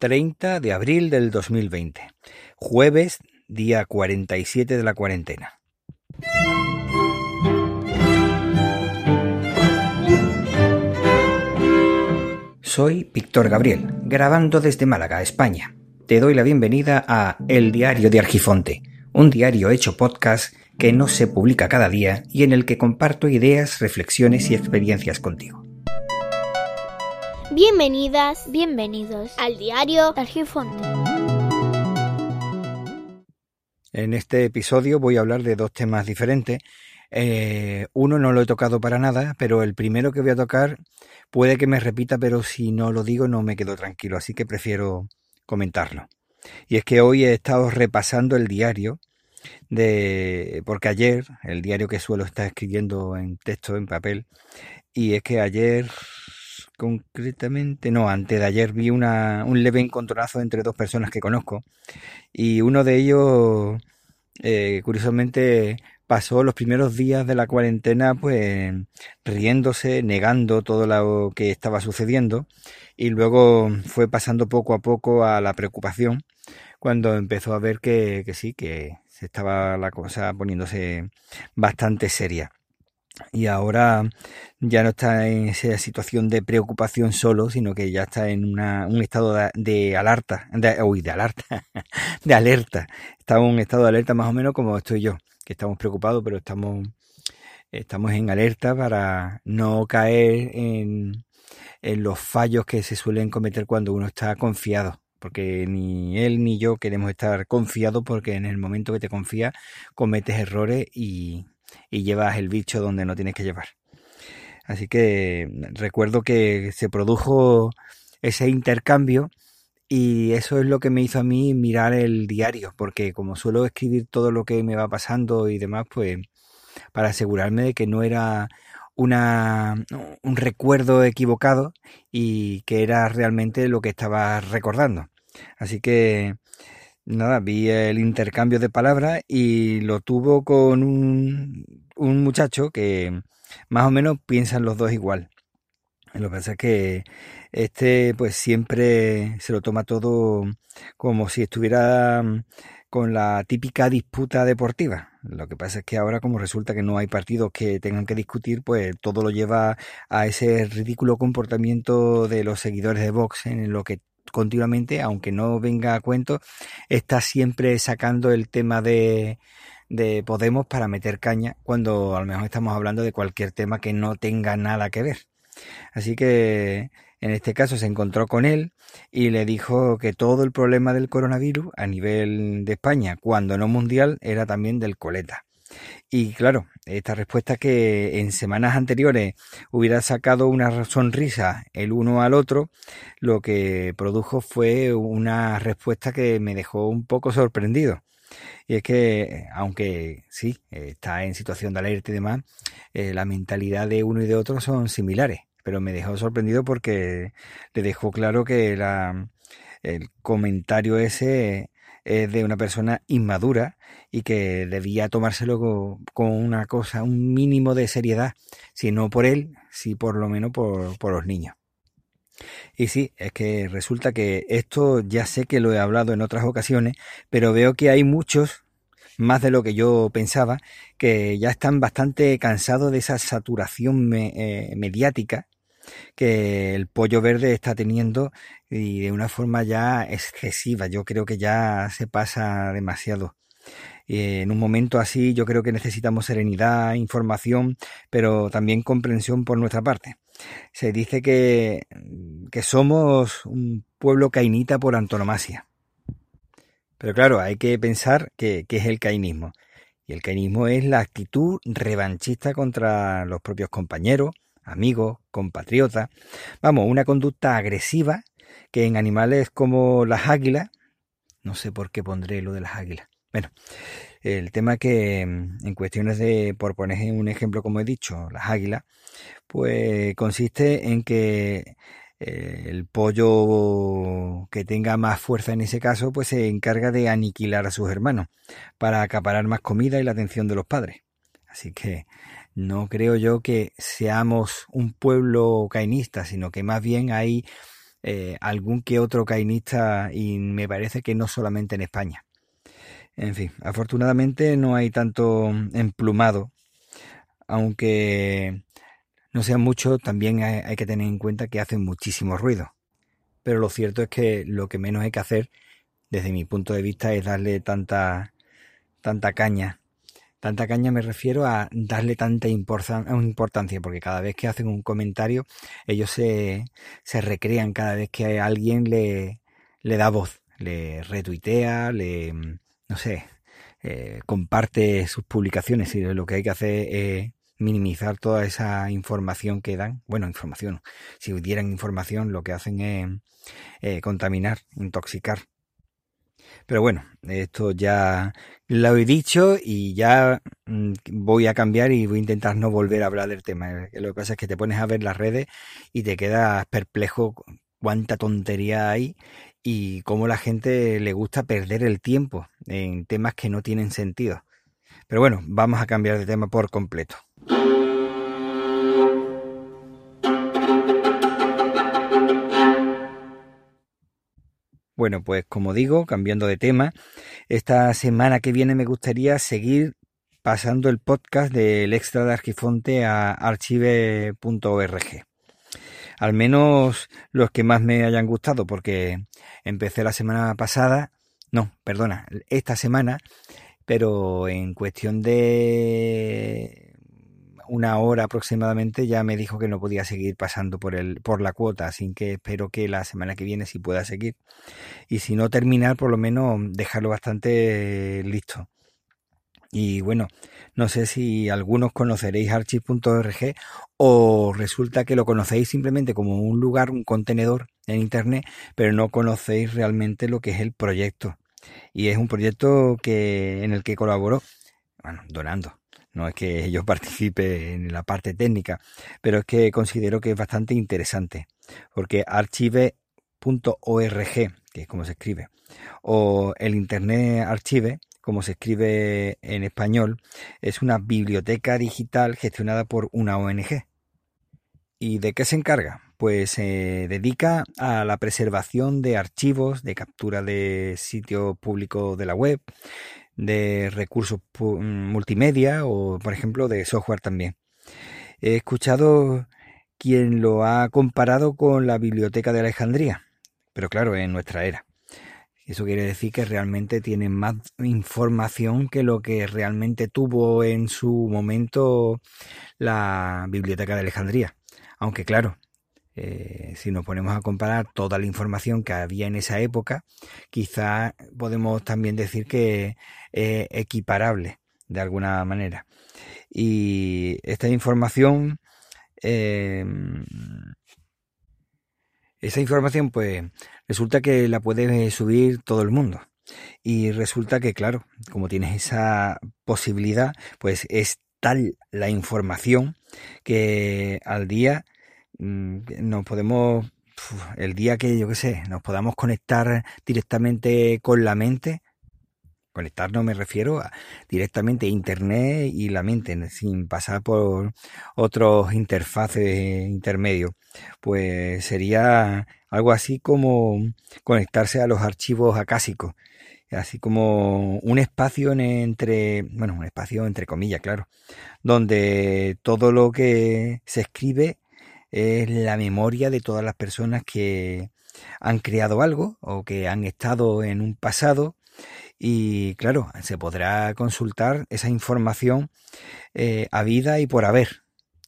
30 de abril del 2020, jueves, día 47 de la cuarentena. Soy Víctor Gabriel, grabando desde Málaga, España. Te doy la bienvenida a El Diario de Argifonte, un diario hecho podcast que no se publica cada día y en el que comparto ideas, reflexiones y experiencias contigo. Bienvenidas, bienvenidos al diario Argifonte. En este episodio voy a hablar de dos temas diferentes. Eh, uno no lo he tocado para nada, pero el primero que voy a tocar puede que me repita, pero si no lo digo no me quedo tranquilo, así que prefiero comentarlo. Y es que hoy he estado repasando el diario de porque ayer, el diario que suelo estar escribiendo en texto, en papel, y es que ayer concretamente, no, antes de ayer vi una, un leve encontronazo entre dos personas que conozco y uno de ellos, eh, curiosamente, pasó los primeros días de la cuarentena pues riéndose, negando todo lo que estaba sucediendo y luego fue pasando poco a poco a la preocupación cuando empezó a ver que, que sí, que se estaba la cosa poniéndose bastante seria. Y ahora ya no está en esa situación de preocupación solo, sino que ya está en una, un estado de, alerta, de, uy, de alerta, de alerta. Está en un estado de alerta más o menos como estoy yo, que estamos preocupados, pero estamos, estamos en alerta para no caer en, en los fallos que se suelen cometer cuando uno está confiado porque ni él ni yo queremos estar confiados porque en el momento que te confías cometes errores y, y llevas el bicho donde no tienes que llevar. Así que recuerdo que se produjo ese intercambio y eso es lo que me hizo a mí mirar el diario, porque como suelo escribir todo lo que me va pasando y demás, pues para asegurarme de que no era una, un recuerdo equivocado y que era realmente lo que estaba recordando. Así que nada, vi el intercambio de palabras y lo tuvo con un, un muchacho que más o menos piensan los dos igual. Lo que pasa es que este pues siempre se lo toma todo como si estuviera con la típica disputa deportiva. Lo que pasa es que ahora como resulta que no hay partidos que tengan que discutir, pues todo lo lleva a ese ridículo comportamiento de los seguidores de Vox en lo que continuamente, aunque no venga a cuento, está siempre sacando el tema de, de Podemos para meter caña cuando a lo mejor estamos hablando de cualquier tema que no tenga nada que ver. Así que en este caso se encontró con él y le dijo que todo el problema del coronavirus a nivel de España, cuando no mundial, era también del coleta. Y claro, esta respuesta que en semanas anteriores hubiera sacado una sonrisa el uno al otro, lo que produjo fue una respuesta que me dejó un poco sorprendido. Y es que, aunque sí, está en situación de alerta y demás, eh, la mentalidad de uno y de otro son similares. Pero me dejó sorprendido porque le dejó claro que la, el comentario ese es de una persona inmadura y que debía tomárselo con una cosa, un mínimo de seriedad, si no por él, si por lo menos por, por los niños. Y sí, es que resulta que esto ya sé que lo he hablado en otras ocasiones, pero veo que hay muchos, más de lo que yo pensaba, que ya están bastante cansados de esa saturación eh, mediática que el pollo verde está teniendo y de una forma ya excesiva. Yo creo que ya se pasa demasiado. en un momento así yo creo que necesitamos serenidad, información, pero también comprensión por nuestra parte. Se dice que, que somos un pueblo cainita por antonomasia. Pero claro, hay que pensar que, que es el cainismo. Y el cainismo es la actitud revanchista contra los propios compañeros, amigos, compatriotas. Vamos, una conducta agresiva que en animales como las águilas, no sé por qué pondré lo de las águilas. Bueno, el tema que mm, en cuestiones de, por poner un ejemplo como he dicho, las águilas, pues consiste en que eh, el pollo que tenga más fuerza en ese caso, pues se encarga de aniquilar a sus hermanos para acaparar más comida y la atención de los padres. Así que no creo yo que seamos un pueblo cainista, sino que más bien hay eh, algún que otro cainista y me parece que no solamente en España. En fin, afortunadamente no hay tanto emplumado, aunque no sean muchos, también hay, que tener en cuenta que hacen muchísimo ruido. Pero lo cierto es que lo que menos hay que hacer, desde mi punto de vista, es darle tanta, tanta caña Tanta caña me refiero a darle tanta importancia, porque cada vez que hacen un comentario, ellos se, se recrean cada vez que alguien le, le da voz, le retuitea, le, no sé, eh, comparte sus publicaciones y lo que hay que hacer es minimizar toda esa información que dan. Bueno, información. Si dieran información, lo que hacen es eh, contaminar, intoxicar. Pero bueno, esto ya lo he dicho y ya mm, voy a cambiar y voy a intentar no volver a hablar del tema. Lo que pasa es que te pones a ver las redes y te quedas perplejo cuánta tontería hay y cómo la gente le gusta perder el tiempo en temas que no tienen sentido. Pero bueno, vamos a cambiar de tema por completo. Bueno, pues como digo, cambiando de tema, esta semana que viene me gustaría seguir pasando el podcast del extra de Argifonte a archive.org. Al menos los que más me hayan gustado, porque empecé la semana pasada, no, perdona, esta semana, pero en cuestión de una hora aproximadamente ya me dijo que no podía seguir pasando por el por la cuota, así que espero que la semana que viene sí pueda seguir y si no terminar por lo menos dejarlo bastante listo. Y bueno, no sé si algunos conoceréis archive.org o resulta que lo conocéis simplemente como un lugar, un contenedor en internet, pero no conocéis realmente lo que es el proyecto. Y es un proyecto que en el que colaboró, bueno, donando, no es que yo participe en la parte técnica, pero es que considero que es bastante interesante, porque archive.org, que es como se escribe, o el Internet Archive, como se escribe en español, es una biblioteca digital gestionada por una ONG. ¿Y de qué se encarga? Pues se dedica a la preservación de archivos, de captura de sitios públicos de la web, de recursos multimedia o, por ejemplo, de software también. He escuchado quien lo ha comparado con la Biblioteca de Alejandría, pero claro, en nuestra era. Eso quiere decir que realmente tiene más información que lo que realmente tuvo en su momento la Biblioteca de Alejandría. Aunque claro, eh, si nos ponemos a comparar toda la información que había en esa época, quizá podemos también decir que es equiparable de alguna manera. Y esta información, em, esa información, pues resulta que la puede subir todo el mundo. Y resulta que, claro, como tienes esa posibilidad, pues es tal la información que al día nos podemos, el día que yo qué sé, nos podamos conectar directamente con la mente, conectarnos me refiero a directamente a internet y la mente sin pasar por otros interfaces intermedios pues sería algo así como conectarse a los archivos acásicos así como un espacio entre bueno un espacio entre comillas claro donde todo lo que se escribe es la memoria de todas las personas que han creado algo o que han estado en un pasado y claro, se podrá consultar esa información eh, a vida y por haber.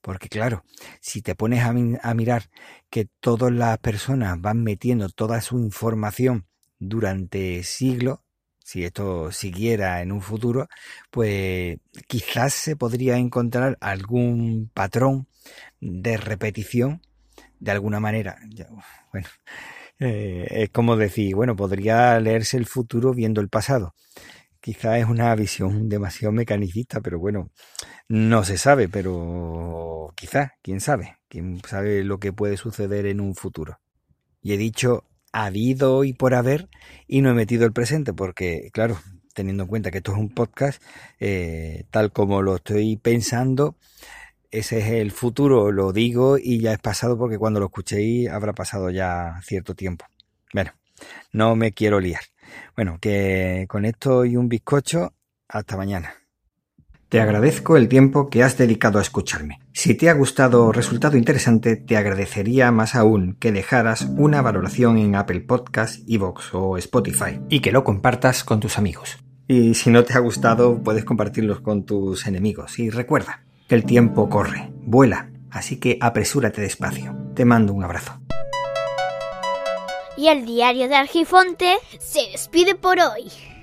Porque claro, si te pones a, a mirar que todas las personas van metiendo toda su información durante siglos, si esto siguiera en un futuro, pues quizás se podría encontrar algún patrón de repetición de alguna manera. Bueno, eh, es como decir, bueno, podría leerse el futuro viendo el pasado. Quizá es una visión demasiado mecanicista, pero bueno, no se sabe, pero quizá, quién sabe, quién sabe lo que puede suceder en un futuro. Y he dicho habido y por haber y no he metido el presente porque, claro, teniendo en cuenta que esto es un podcast, eh, tal como lo estoy pensando, ese es el futuro, lo digo y ya es pasado porque cuando lo escuchéis habrá pasado ya cierto tiempo. Bueno, no me quiero liar. Bueno, que con esto y un bizcocho, hasta mañana. Te agradezco el tiempo que has dedicado a escucharme. Si te ha gustado o resultado interesante, te agradecería más aún que dejaras una valoración en Apple Podcasts, Evox o Spotify y que lo compartas con tus amigos. Y si no te ha gustado, puedes compartirlos con tus enemigos. Y recuerda que el tiempo corre, vuela, así que apresúrate despacio. Te mando un abrazo. Y el diario de Argifonte se despide por hoy.